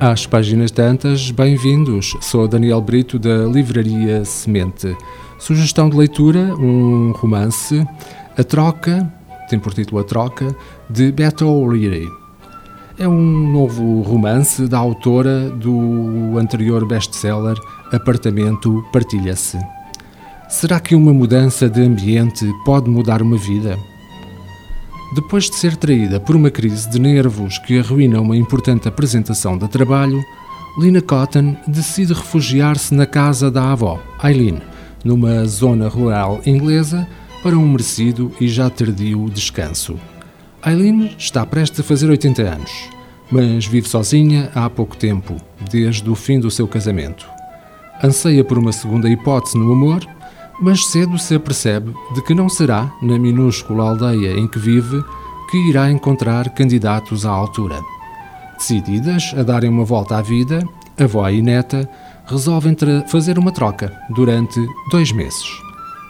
Às páginas tantas, bem-vindos. Sou Daniel Brito da Livraria Semente. Sugestão de leitura: um romance, A Troca, tem por título A Troca, de Beto O'Leary. É um novo romance da autora do anterior best-seller Apartamento Partilha-se. Será que uma mudança de ambiente pode mudar uma vida? Depois de ser traída por uma crise de nervos que arruína uma importante apresentação de trabalho, Lina Cotton decide refugiar-se na casa da avó, Eileen, numa zona rural inglesa, para um merecido e já tardio descanso. Eileen está prestes a fazer 80 anos, mas vive sozinha há pouco tempo, desde o fim do seu casamento. Anseia por uma segunda hipótese no amor mas cedo se apercebe de que não será, na minúscula aldeia em que vive, que irá encontrar candidatos à altura. Decididas a darem uma volta à vida, avó e neta resolvem fazer uma troca durante dois meses.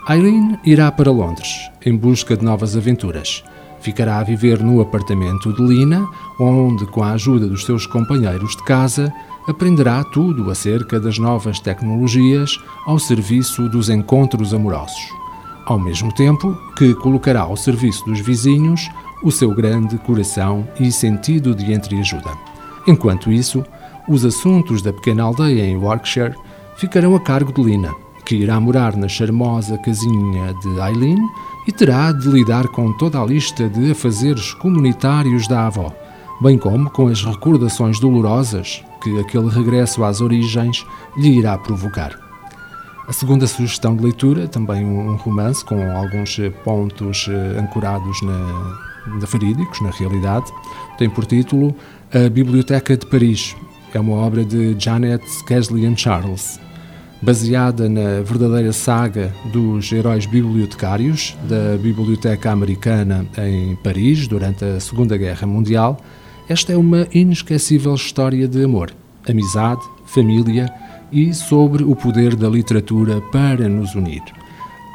Eileen irá para Londres em busca de novas aventuras. Ficará a viver no apartamento de Lina, onde, com a ajuda dos seus companheiros de casa, aprenderá tudo acerca das novas tecnologias ao serviço dos encontros amorosos, ao mesmo tempo que colocará ao serviço dos vizinhos o seu grande coração e sentido de entreajuda. Enquanto isso, os assuntos da pequena aldeia em Warwickshire ficarão a cargo de Lina, que irá morar na charmosa casinha de Eileen e terá de lidar com toda a lista de afazeres comunitários da avó, bem como com as recordações dolorosas que aquele regresso às origens lhe irá provocar. A segunda sugestão de leitura, também um romance com alguns pontos eh, ancorados na, na verídicos, na realidade, tem por título A Biblioteca de Paris. É uma obra de Janet Keslian Charles, baseada na verdadeira saga dos heróis bibliotecários da Biblioteca Americana em Paris durante a Segunda Guerra Mundial esta é uma inesquecível história de amor, amizade, família e sobre o poder da literatura para nos unir.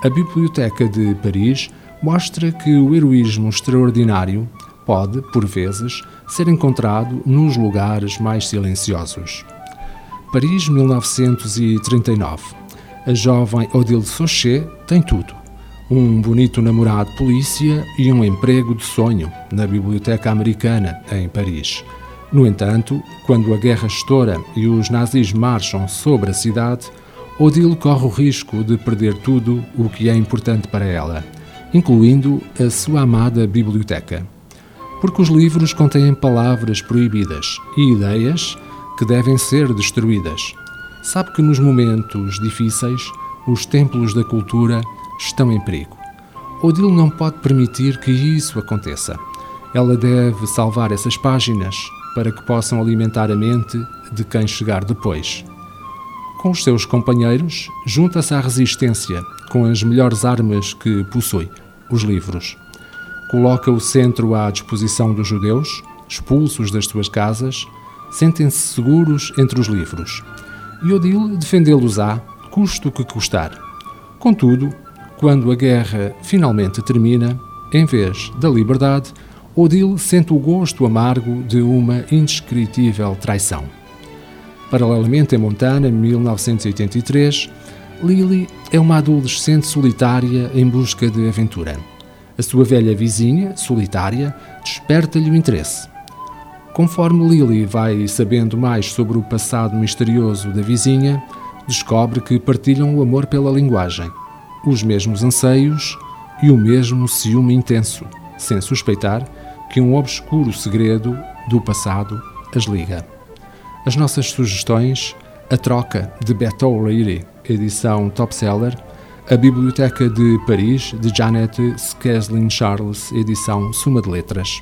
A Biblioteca de Paris mostra que o heroísmo extraordinário pode, por vezes, ser encontrado nos lugares mais silenciosos. Paris, 1939. A jovem Odile Sochet tem tudo um bonito namorado polícia e um emprego de sonho na Biblioteca Americana, em Paris. No entanto, quando a guerra estoura e os nazis marcham sobre a cidade, Odile corre o risco de perder tudo o que é importante para ela, incluindo a sua amada biblioteca. Porque os livros contêm palavras proibidas e ideias que devem ser destruídas. Sabe que nos momentos difíceis, os templos da cultura estão em perigo. Odile não pode permitir que isso aconteça. Ela deve salvar essas páginas para que possam alimentar a mente de quem chegar depois. Com os seus companheiros, junta-se à resistência com as melhores armas que possui, os livros. Coloca o centro à disposição dos judeus, expulsos das suas casas, sentem-se seguros entre os livros. E Odile defendê-los-á, custo que custar. Contudo, quando a guerra finalmente termina, em vez da liberdade, Odile sente o gosto amargo de uma indescritível traição. Paralelamente, em Montana, 1983, Lily é uma adolescente solitária em busca de aventura. A sua velha vizinha, solitária, desperta-lhe o interesse. Conforme Lily vai sabendo mais sobre o passado misterioso da vizinha, descobre que partilham o amor pela linguagem os mesmos anseios e o mesmo ciúme intenso, sem suspeitar que um obscuro segredo do passado as liga. As nossas sugestões: A Troca, de Beto O'Leary, edição top seller, A Biblioteca de Paris, de Janet Skeslin Charles, edição Suma de Letras.